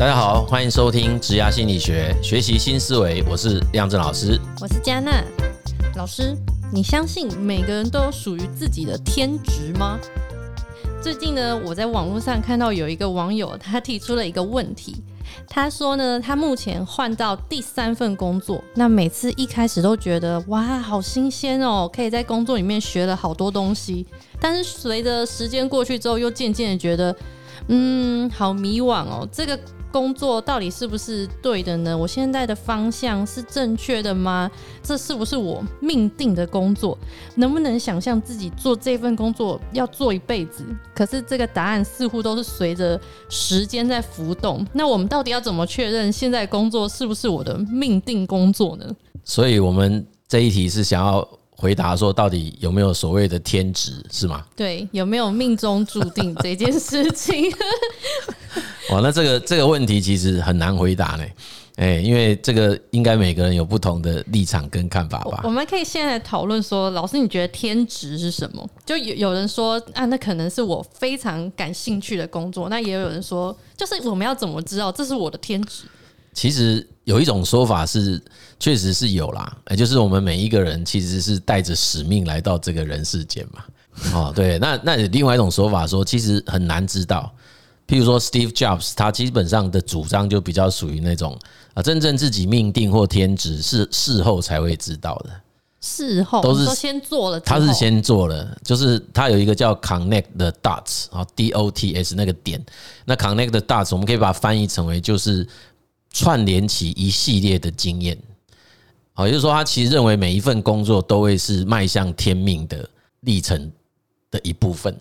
大家好，欢迎收听职涯心理学，学习新思维。我是亮震老师，我是嘉娜老师。你相信每个人都有属于自己的天职吗？最近呢，我在网络上看到有一个网友，他提出了一个问题。他说呢，他目前换到第三份工作，那每次一开始都觉得哇，好新鲜哦，可以在工作里面学了好多东西。但是随着时间过去之后，又渐渐的觉得，嗯，好迷惘哦，这个。工作到底是不是对的呢？我现在的方向是正确的吗？这是不是我命定的工作？能不能想象自己做这份工作要做一辈子？可是这个答案似乎都是随着时间在浮动。那我们到底要怎么确认现在工作是不是我的命定工作呢？所以，我们这一题是想要回答说，到底有没有所谓的天职，是吗？对，有没有命中注定这件事情？哇，那这个这个问题其实很难回答呢，哎，因为这个应该每个人有不同的立场跟看法吧。我们可以现在讨论说，老师你觉得天职是什么？就有有人说啊，那可能是我非常感兴趣的工作。那也有人说，就是我们要怎么知道这是我的天职？其实有一种说法是，确实是有啦，也就是我们每一个人其实是带着使命来到这个人世间嘛。哦，对，那那另外一种说法说，其实很难知道。譬如说，Steve Jobs，他基本上的主张就比较属于那种啊，真正自己命定或天职是事后才会知道的。事后都是先做了，他是先做了，就是他有一个叫 Connect the Dots 啊，D O T S 那个点。那 Connect the Dots，我们可以把它翻译成为就是串联起一系列的经验。好，也就是说，他其实认为每一份工作都会是迈向天命的历程的一部分。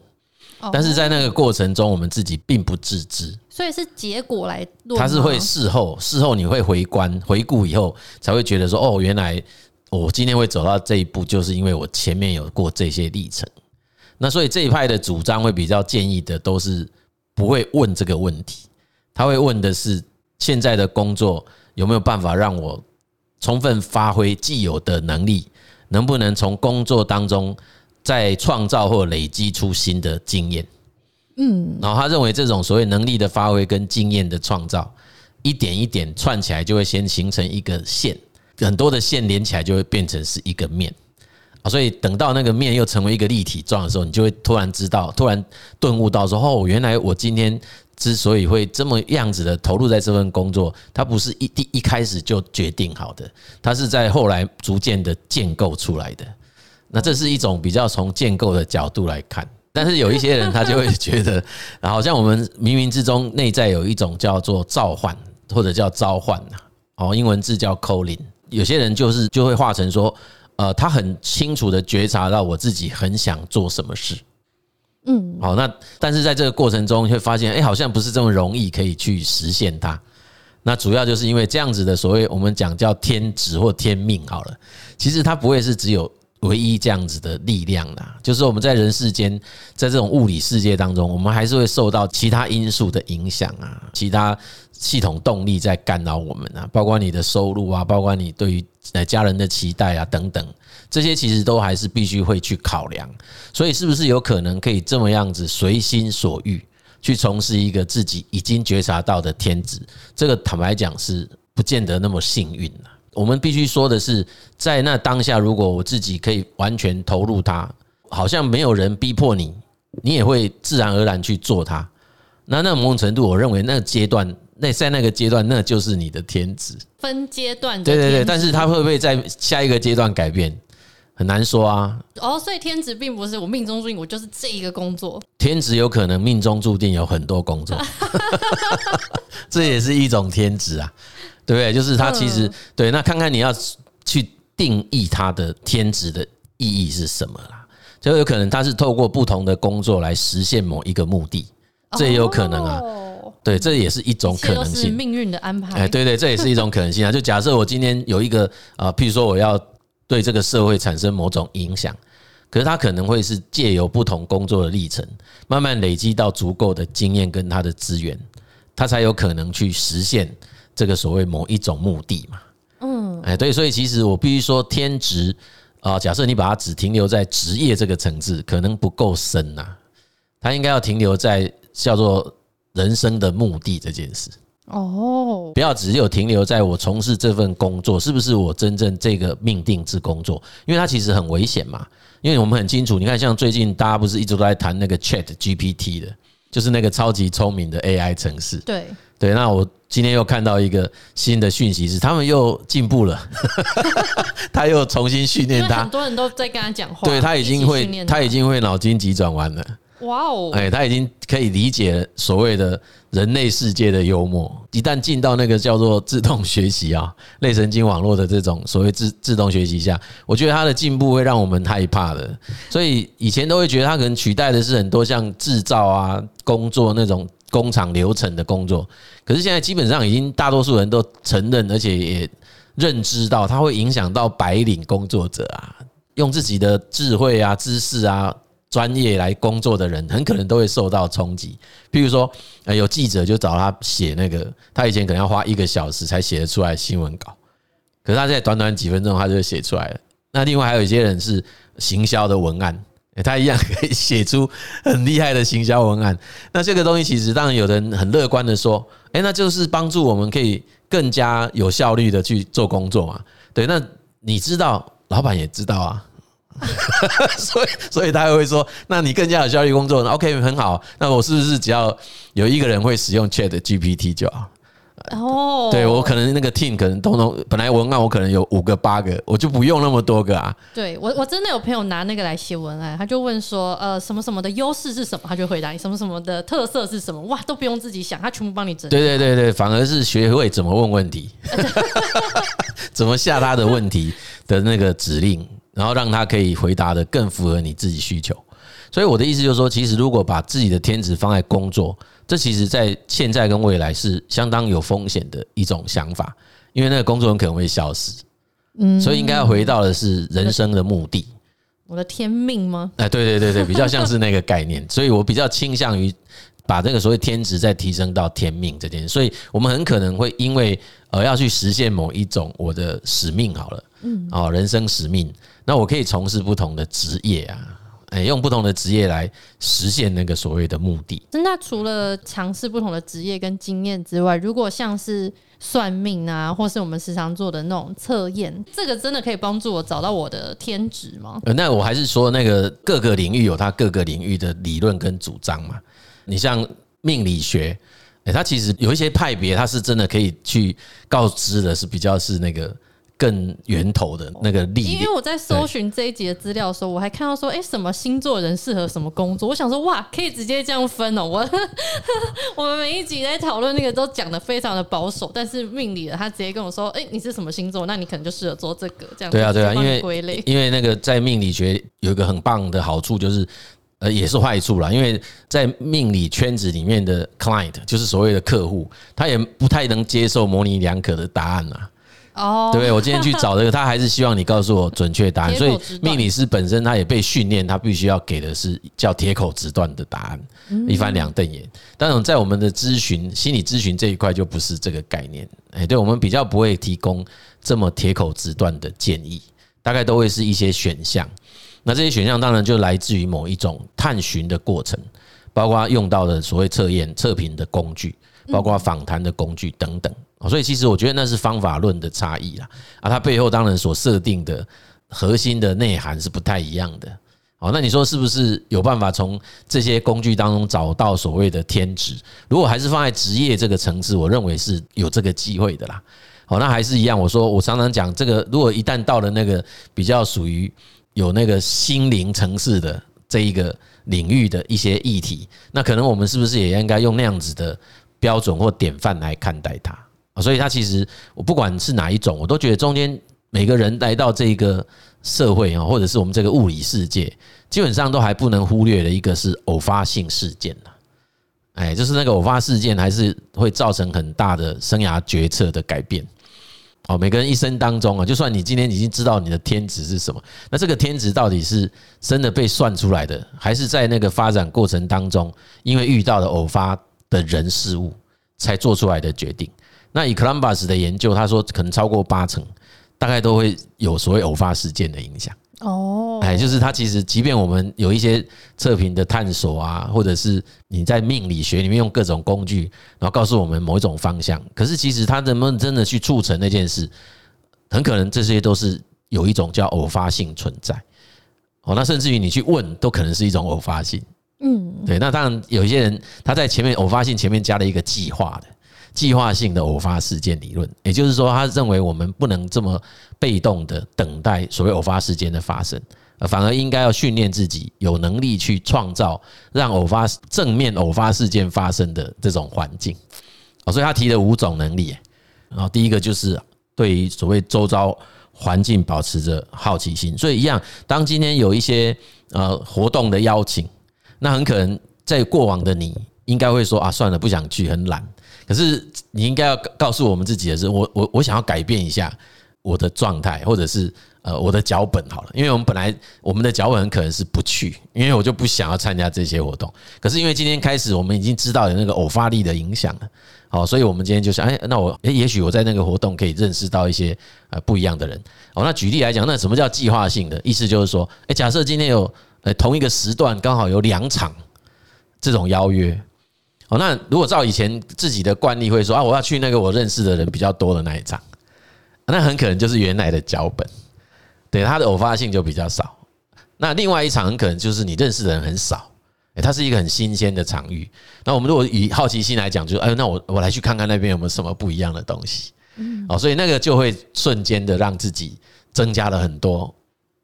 但是在那个过程中，我们自己并不自知，所以是结果来。他是会事后，事后你会回观、回顾以后，才会觉得说：“哦，原来我今天会走到这一步，就是因为我前面有过这些历程。”那所以这一派的主张会比较建议的，都是不会问这个问题，他会问的是：现在的工作有没有办法让我充分发挥既有的能力？能不能从工作当中？在创造或累积出新的经验，嗯，然后他认为这种所谓能力的发挥跟经验的创造，一点一点串起来，就会先形成一个线，很多的线连起来就会变成是一个面啊。所以等到那个面又成为一个立体状的时候，你就会突然知道，突然顿悟到说：哦，原来我今天之所以会这么样子的投入在这份工作，它不是一第一开始就决定好的，它是在后来逐渐的建构出来的。那这是一种比较从建构的角度来看，但是有一些人他就会觉得，好像我们冥冥之中内在有一种叫做召唤或者叫召唤呐，哦，英文字叫 calling。有些人就是就会化成说，呃，他很清楚的觉察到我自己很想做什么事，嗯，好，那但是在这个过程中会发现，哎，好像不是这么容易可以去实现它。那主要就是因为这样子的所谓我们讲叫天职或天命好了，其实它不会是只有。唯一这样子的力量啦，就是我们在人世间，在这种物理世界当中，我们还是会受到其他因素的影响啊，其他系统动力在干扰我们啊，包括你的收入啊，包括你对于家人的期待啊等等，这些其实都还是必须会去考量。所以，是不是有可能可以这么样子随心所欲去从事一个自己已经觉察到的天职？这个坦白讲是不见得那么幸运了。我们必须说的是，在那当下，如果我自己可以完全投入它，好像没有人逼迫你，你也会自然而然去做它。那那某种程度，我认为那个阶段，那在那个阶段，那就是你的天职。分阶段，对对对。但是它会不会在下一个阶段改变，很难说啊。哦，所以天职并不是我命中注定，我就是这一个工作。天职有可能命中注定有很多工作，这也是一种天职啊。对不对？就是他其实对，那看看你要去定义他的天职的意义是什么啦？就有可能他是透过不同的工作来实现某一个目的，这也有可能啊。对，这也是一种可能性。命运的安排。哎，对对，这也是一种可能性啊。就假设我今天有一个啊，譬如说我要对这个社会产生某种影响，可是他可能会是借由不同工作的历程，慢慢累积到足够的经验跟他的资源，他才有可能去实现。这个所谓某一种目的嘛，嗯，哎，对，所以其实我必须说，天职啊，假设你把它只停留在职业这个层次，可能不够深呐，它应该要停留在叫做人生的目的这件事。哦，不要只有停留在我从事这份工作是不是我真正这个命定之工作，因为它其实很危险嘛。因为我们很清楚，你看像最近大家不是一直都在谈那个 Chat GPT 的，就是那个超级聪明的 AI 城市。对对，那我今天又看到一个新的讯息是，他们又进步了，他又重新训练他。很多人都在跟他讲话，对他已经会，他已经会脑筋急转弯了。哇哦！哎，他已经可以理解所谓的人类世界的幽默。一旦进到那个叫做自动学习啊，类神经网络的这种所谓自自动学习下，我觉得他的进步会让我们害怕的。所以以前都会觉得他可能取代的是很多像制造啊、工作那种工厂流程的工作。可是现在基本上已经大多数人都承认，而且也认知到，它会影响到白领工作者啊，用自己的智慧啊、知识啊。专业来工作的人，很可能都会受到冲击。譬如说，呃，有记者就找他写那个，他以前可能要花一个小时才写得出来新闻稿，可是他在短短几分钟他就写出来了。那另外还有一些人是行销的文案，他一样可以写出很厉害的行销文案。那这个东西其实当然有人很乐观的说，诶，那就是帮助我们可以更加有效率的去做工作嘛。对，那你知道，老板也知道啊。所以，所以他会说：“那你更加有效率工作呢？OK，很好。那我是不是只要有一个人会使用 Chat GPT 就好？哦，对我可能那个 team 可能通通本来文案我可能有五个八个，我就不用那么多个啊。对我，我真的有朋友拿那个来写文案，他就问说：呃，什么什么的优势是什么？他就回答你什么什么的特色是什么？哇，都不用自己想，他全部帮你整。对对对对，反而是学会怎么问问题，怎么下他的问题的那个指令。”然后让他可以回答的更符合你自己需求，所以我的意思就是说，其实如果把自己的天职放在工作，这其实在现在跟未来是相当有风险的一种想法，因为那个工作很可能会消失。嗯，所以应该要回到的是人生的目的。我的天命吗？哎，对对对对，比较像是那个概念，所以我比较倾向于把这个所谓天职再提升到天命这件事。所以我们很可能会因为呃要去实现某一种我的使命好了，嗯，哦，人生使命。那我可以从事不同的职业啊，哎，用不同的职业来实现那个所谓的目的。那除了尝试不同的职业跟经验之外，如果像是算命啊，或是我们时常做的那种测验，这个真的可以帮助我找到我的天职吗？呃那我还是说，那个各个领域有它各个领域的理论跟主张嘛。你像命理学，哎，它其实有一些派别，它是真的可以去告知的，是比较是那个。更源头的那个力，因为我在搜寻这一集的资料的时候，我还看到说，哎，什么星座人适合什么工作？我想说，哇，可以直接这样分哦。我 我们每一集在讨论那个都讲的非常的保守，但是命理的他直接跟我说，哎，你是什么星座？那你可能就适合做这个这样。对啊，对啊，因为因为那个在命理学有一个很棒的好处，就是呃也是坏处啦，因为在命理圈子里面的 client 就是所谓的客户，他也不太能接受模棱两可的答案啊。哦，对，我今天去找这个，他还是希望你告诉我准确答案。所以命理师本身他也被训练，他必须要给的是叫铁口直断的答案，一翻两瞪眼。当然，在我们的咨询心理咨询这一块就不是这个概念。哎，对，我们比较不会提供这么铁口直断的建议，大概都会是一些选项。那这些选项当然就来自于某一种探寻的过程，包括用到的所谓测验测评的工具，包括访谈的工具等等。所以其实我觉得那是方法论的差异啦，啊，它背后当然所设定的核心的内涵是不太一样的。哦，那你说是不是有办法从这些工具当中找到所谓的天职？如果还是放在职业这个层次，我认为是有这个机会的啦。哦，那还是一样，我说我常常讲这个，如果一旦到了那个比较属于有那个心灵层次的这一个领域的一些议题，那可能我们是不是也应该用那样子的标准或典范来看待它？所以，他其实我不管是哪一种，我都觉得中间每个人来到这个社会啊，或者是我们这个物理世界，基本上都还不能忽略的一个是偶发性事件呐。哎，就是那个偶发事件，还是会造成很大的生涯决策的改变。哦，每个人一生当中啊，就算你今天已经知道你的天职是什么，那这个天职到底是真的被算出来的，还是在那个发展过程当中，因为遇到了偶发的人事物才做出来的决定？那以 Columbus 的研究，他说可能超过八成，大概都会有所谓偶发事件的影响。哦，哎，就是它其实，即便我们有一些测评的探索啊，或者是你在命理学里面用各种工具，然后告诉我们某一种方向，可是其实他能不能真的去促成那件事，很可能这些都是有一种叫偶发性存在。哦，那甚至于你去问，都可能是一种偶发性。嗯，对。那当然，有一些人他在前面偶发性前面加了一个计划的。计划性的偶发事件理论，也就是说，他认为我们不能这么被动的等待所谓偶发事件的发生，反而应该要训练自己有能力去创造让偶发正面偶发事件发生的这种环境。所以他提了五种能力，然后第一个就是对于所谓周遭环境保持着好奇心。所以一样，当今天有一些呃活动的邀请，那很可能在过往的你应该会说啊，算了，不想去，很懒。可是你应该要告诉我们自己的是，我我我想要改变一下我的状态，或者是呃我的脚本好了，因为我们本来我们的脚本很可能是不去，因为我就不想要参加这些活动。可是因为今天开始，我们已经知道有那个偶发力的影响了，好，所以我们今天就想，哎，那我哎，也许我在那个活动可以认识到一些呃不一样的人。哦，那举例来讲，那什么叫计划性的？意思就是说，哎，假设今天有呃同一个时段刚好有两场这种邀约。哦，那如果照以前自己的惯例会说啊，我要去那个我认识的人比较多的那一场，那很可能就是原来的脚本，对，它的偶发性就比较少。那另外一场很可能就是你认识的人很少，诶，它是一个很新鲜的场域。那我们如果以好奇心来讲，就哎，那我我来去看看那边有没有什么不一样的东西。哦，所以那个就会瞬间的让自己增加了很多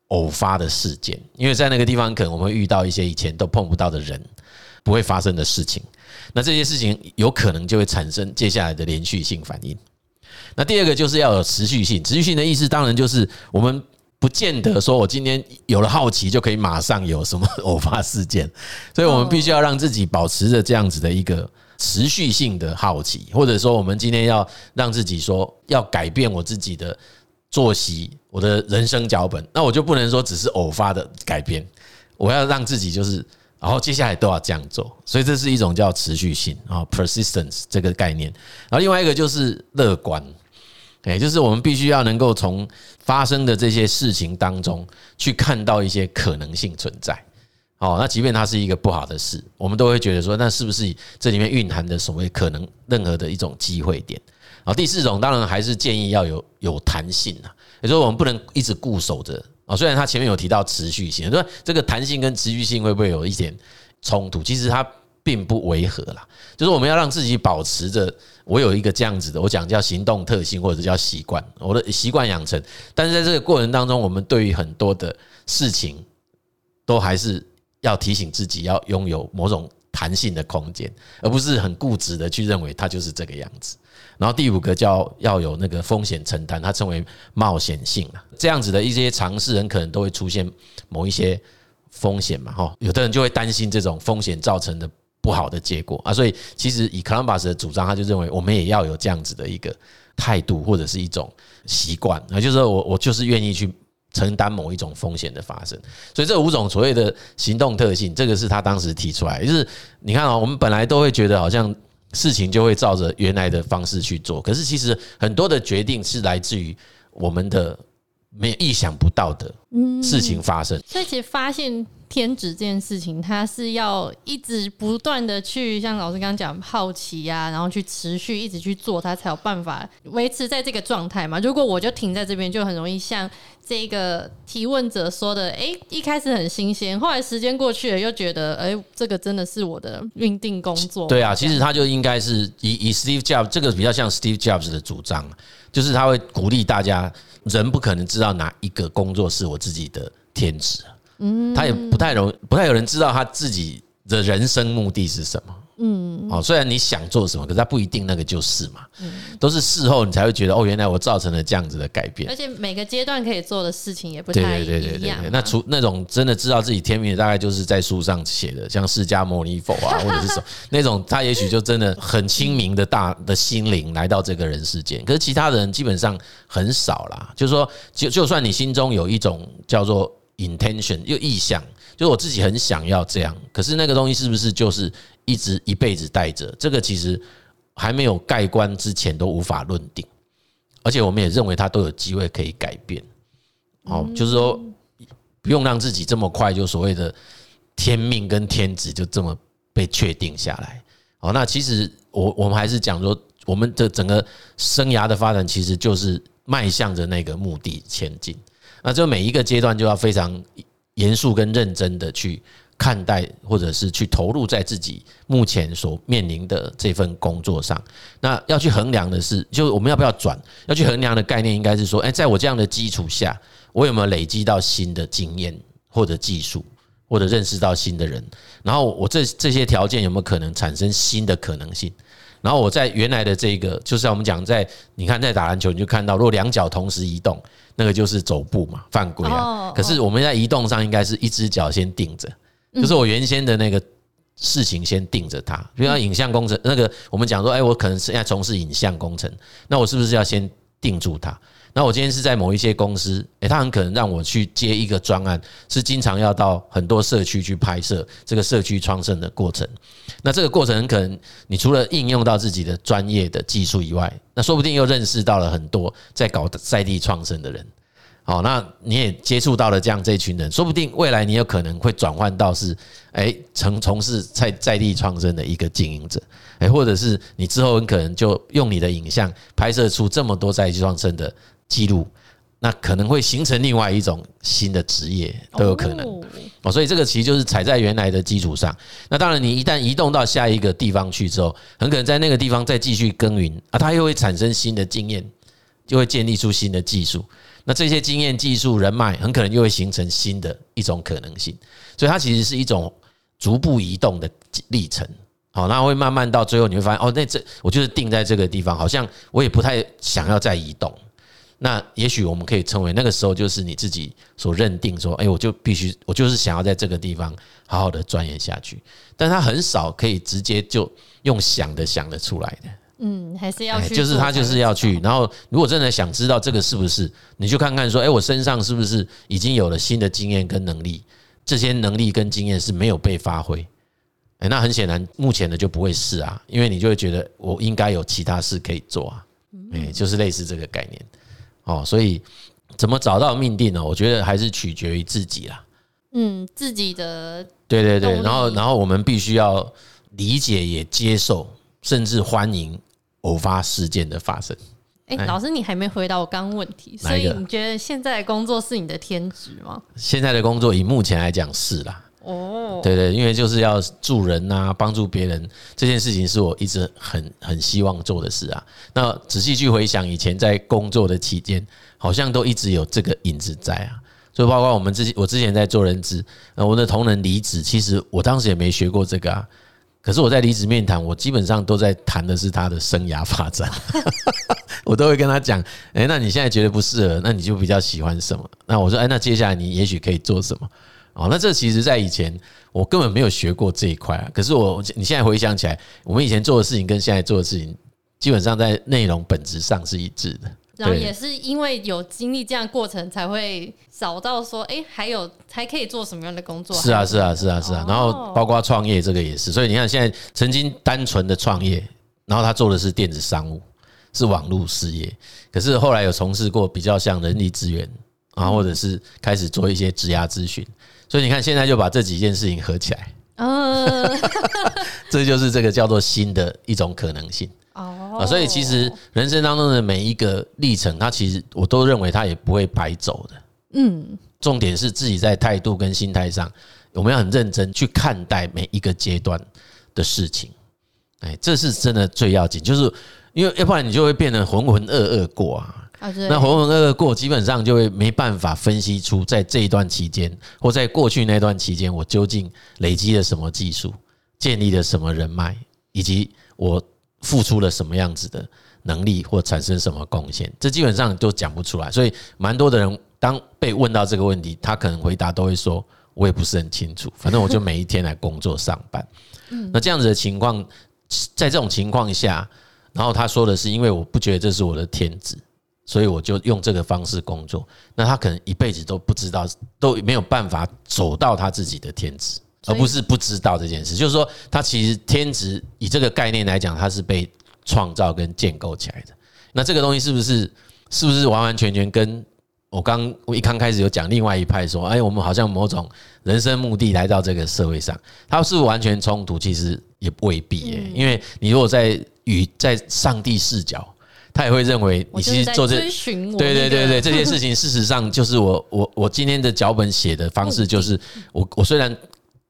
偶发的事件，因为在那个地方可能我们会遇到一些以前都碰不到的人，不会发生的事情。那这些事情有可能就会产生接下来的连续性反应。那第二个就是要有持续性，持续性的意思当然就是我们不见得说我今天有了好奇就可以马上有什么 偶发事件，所以我们必须要让自己保持着这样子的一个持续性的好奇，或者说我们今天要让自己说要改变我自己的作息，我的人生脚本，那我就不能说只是偶发的改变，我要让自己就是。然后接下来都要这样做，所以这是一种叫持续性啊，persistence 这个概念。然后另外一个就是乐观，哎，就是我们必须要能够从发生的这些事情当中去看到一些可能性存在。哦，那即便它是一个不好的事，我们都会觉得说，那是不是这里面蕴含的所谓可能任何的一种机会点？啊，第四种当然还是建议要有有弹性啊，也就是我们不能一直固守着。啊，虽然他前面有提到持续性，说这个弹性跟持续性会不会有一点冲突？其实它并不违和啦。就是我们要让自己保持着，我有一个这样子的，我讲叫行动特性或者叫习惯，我的习惯养成。但是在这个过程当中，我们对于很多的事情，都还是要提醒自己要拥有某种弹性的空间，而不是很固执的去认为它就是这个样子。然后第五个叫要有那个风险承担，它称为冒险性啊，这样子的一些尝试，很可能都会出现某一些风险嘛，哈，有的人就会担心这种风险造成的不好的结果。啊，所以其实以 Columbus 的主张，他就认为我们也要有这样子的一个态度或者是一种习惯。啊，就是说我我就是愿意去承担某一种风险的发生，所以这五种所谓的行动特性，这个是他当时提出来，就是你看啊，我们本来都会觉得好像。事情就会照着原来的方式去做，可是其实很多的决定是来自于我们的没有意想不到的事情发生。所以其实发现天职这件事情，它是要一直不断的去，像老师刚刚讲好奇呀，然后去持续一直去做，它才有办法维持在这个状态嘛。如果我就停在这边，就很容易像这个提问者说的，哎，一开始很新鲜，后来时间过去了，又觉得，哎，这个真的是我的命定工作。对啊，其实他就应该是以以 Steve Jobs 这个比较像 Steve Jobs 的主张，就是他会鼓励大家，人不可能知道哪一个工作是我自己的天职。嗯，他也不太容，不太有人知道他自己的人生目的是什么。嗯，哦，虽然你想做什么，可是他不一定那个就是嘛。嗯，都是事后你才会觉得，哦，原来我造成了这样子的改变。而且每个阶段可以做的事情也不太一样。对对对对对。那除那种真的知道自己天命的，大概就是在书上写的，像释迦牟尼佛啊，或者是什么那种，他也许就真的很清明的大 的心灵来到这个人世间。可是其他人基本上很少啦。就是说，就就算你心中有一种叫做。Intention 又意向，就是我自己很想要这样，可是那个东西是不是就是一直一辈子带着？这个其实还没有盖棺之前都无法论定，而且我们也认为它都有机会可以改变。哦，就是说不用让自己这么快就所谓的天命跟天职就这么被确定下来。哦，那其实我我们还是讲说，我们的整个生涯的发展其实就是迈向着那个目的前进。那这每一个阶段就要非常严肃跟认真的去看待，或者是去投入在自己目前所面临的这份工作上。那要去衡量的是，就我们要不要转？要去衡量的概念应该是说，哎，在我这样的基础下，我有没有累积到新的经验或者技术？或者认识到新的人，然后我这这些条件有没有可能产生新的可能性？然后我在原来的这个，就是我们讲在你看在打篮球，你就看到如果两脚同时移动，那个就是走步嘛，犯规啊。可是我们在移动上应该是一只脚先定着，就是我原先的那个事情先定着它。比如说影像工程，那个我们讲说，哎，我可能现在从事影像工程，那我是不是要先定住它？那我今天是在某一些公司，诶，他很可能让我去接一个专案，是经常要到很多社区去拍摄这个社区创生的过程。那这个过程很可能，你除了应用到自己的专业的技术以外，那说不定又认识到了很多在搞在地创生的人。好，那你也接触到了这样这群人，说不定未来你有可能会转换到是，诶，从从事在在地创生的一个经营者，诶，或者是你之后很可能就用你的影像拍摄出这么多在地创生的。记录，那可能会形成另外一种新的职业都有可能哦，所以这个其实就是踩在原来的基础上。那当然，你一旦移动到下一个地方去之后，很可能在那个地方再继续耕耘啊，它又会产生新的经验，就会建立出新的技术。那这些经验、技术、人脉，很可能又会形成新的一种可能性。所以它其实是一种逐步移动的历程。好，那会慢慢到最后，你会发现哦，那这我就是定在这个地方，好像我也不太想要再移动。那也许我们可以称为那个时候就是你自己所认定说，哎，我就必须，我就是想要在这个地方好好的钻研下去。但他很少可以直接就用想的想得出来的。嗯，还是要去，就是他就是要去。然后，如果真的想知道这个是不是，你就看看说，哎，我身上是不是已经有了新的经验跟能力？这些能力跟经验是没有被发挥。哎，那很显然，目前的就不会是啊，因为你就会觉得我应该有其他事可以做啊。哎，就是类似这个概念。哦，所以怎么找到命定呢？我觉得还是取决于自己啦。嗯，自己的对对对，然后然后我们必须要理解、也接受，甚至欢迎偶发事件的发生。哎，老师，你还没回答我刚刚问题，所以你觉得现在的工作是你的天职吗？现在的工作以目前来讲是啦。哦，对对，因为就是要助人呐，帮助别人这件事情是我一直很很希望做的事啊。那仔细去回想以前在工作的期间，好像都一直有这个影子在啊。所以包括我们之前，我之前在做人资，呃，我的同仁离职，其实我当时也没学过这个啊。可是我在离职面谈，我基本上都在谈的是他的生涯发展，我都会跟他讲，哎，那你现在觉得不适合，那你就比较喜欢什么？那我说，哎，那接下来你也许可以做什么？哦，那这其实，在以前我根本没有学过这一块啊。可是我，你现在回想起来，我们以前做的事情跟现在做的事情，基本上在内容本质上是一致的。然后也是因为有经历这样的过程，才会找到说，哎，还有还可以做什么样的工作？是啊，是啊，是啊，是啊。然后包括创业这个也是。所以你看，现在曾经单纯的创业，然后他做的是电子商务，是网络事业。可是后来有从事过比较像人力资源啊，或者是开始做一些职涯咨询。所以你看，现在就把这几件事情合起来，嗯，这就是这个叫做新的一种可能性哦。所以其实人生当中的每一个历程，它其实我都认为它也不会白走的。嗯，重点是自己在态度跟心态上，我们要很认真去看待每一个阶段的事情。哎，这是真的最要紧，就是因为要不然你就会变得浑浑噩噩过啊。那浑浑噩噩过，基本上就会没办法分析出在这一段期间，或在过去那段期间，我究竟累积了什么技术，建立了什么人脉，以及我付出了什么样子的能力，或产生什么贡献，这基本上都讲不出来。所以，蛮多的人当被问到这个问题，他可能回答都会说：“我也不是很清楚，反正我就每一天来工作上班。”那这样子的情况，在这种情况下，然后他说的是：“因为我不觉得这是我的天职。”所以我就用这个方式工作，那他可能一辈子都不知道，都没有办法走到他自己的天职，而不是不知道这件事。就是说，他其实天职以这个概念来讲，它是被创造跟建构起来的。那这个东西是不是是不是完完全全跟我刚我一刚开始有讲另外一派说，哎，我们好像某种人生目的来到这个社会上，它是不是完全冲突？其实也未必耶，因为你如果在与在上帝视角。他也会认为你其实做这，对对对对，这件事情事实上就是我我我今天的脚本写的方式就是我我虽然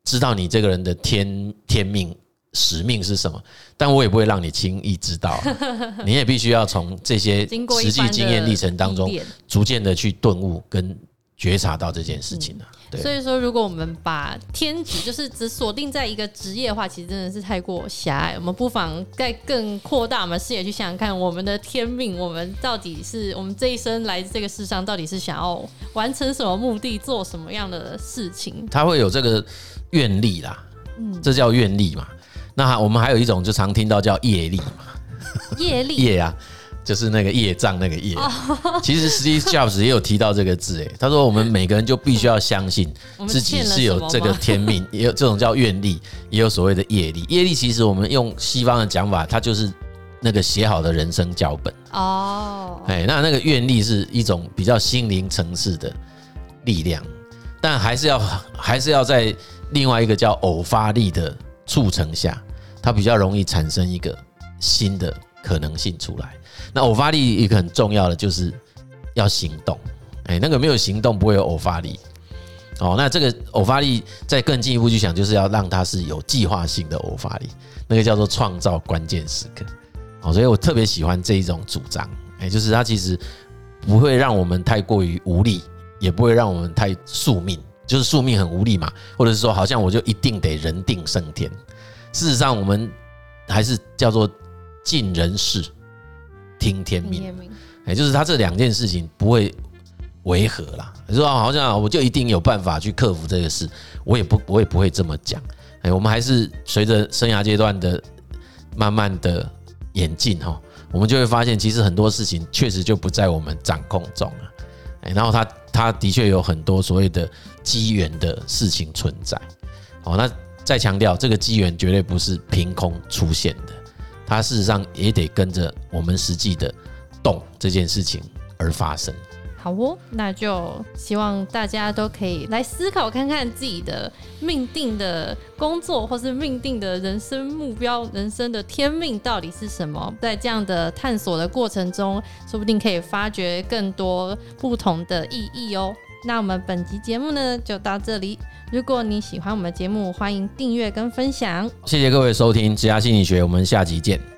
知道你这个人的天天命使命是什么，但我也不会让你轻易知道，你也必须要从这些实际经验历程当中逐渐的去顿悟跟。觉察到这件事情了，对。所以说，如果我们把天职就是只锁定在一个职业的话，其实真的是太过狭隘。我们不妨再更扩大我们视野，去想想看，我们的天命，我们到底是我们这一生来这个世上，到底是想要完成什么目的，做什么样的事情？他会有这个愿力啦，嗯，这叫愿力嘛。那我们还有一种就常听到叫业力嘛，业力业啊。就是那个业障那个业，其实 Steve Jobs 也有提到这个字，哎，他说我们每个人就必须要相信自己是有这个天命，也有这种叫愿力，也有所谓的业力。业力其实我们用西方的讲法，它就是那个写好的人生脚本哦。哎，那那个愿力是一种比较心灵层次的力量，但还是要还是要在另外一个叫偶发力的促成下，它比较容易产生一个新的可能性出来。那偶发力一个很重要的就是要行动，哎，那个没有行动不会有偶发力，哦，那这个偶发力再更进一步去想，就是要让它是有计划性的偶发力，那个叫做创造关键时刻，哦，所以我特别喜欢这一种主张，哎，就是它其实不会让我们太过于无力，也不会让我们太宿命，就是宿命很无力嘛，或者是说好像我就一定得人定胜天，事实上我们还是叫做尽人事。听天命，哎，就是他这两件事情不会违和啦。你说好像我就一定有办法去克服这个事，我也不，我也不会这么讲。哎，我们还是随着生涯阶段的慢慢的演进哈，我们就会发现，其实很多事情确实就不在我们掌控中了。哎，然后他他的确有很多所谓的机缘的事情存在。哦，那再强调，这个机缘绝对不是凭空出现的。它事实上也得跟着我们实际的动这件事情而发生。好哦，那就希望大家都可以来思考看看自己的命定的工作，或是命定的人生目标、人生的天命到底是什么。在这样的探索的过程中，说不定可以发掘更多不同的意义哦。那我们本集节目呢，就到这里。如果你喜欢我们的节目，欢迎订阅跟分享。谢谢各位收听《职涯心理学》，我们下集见。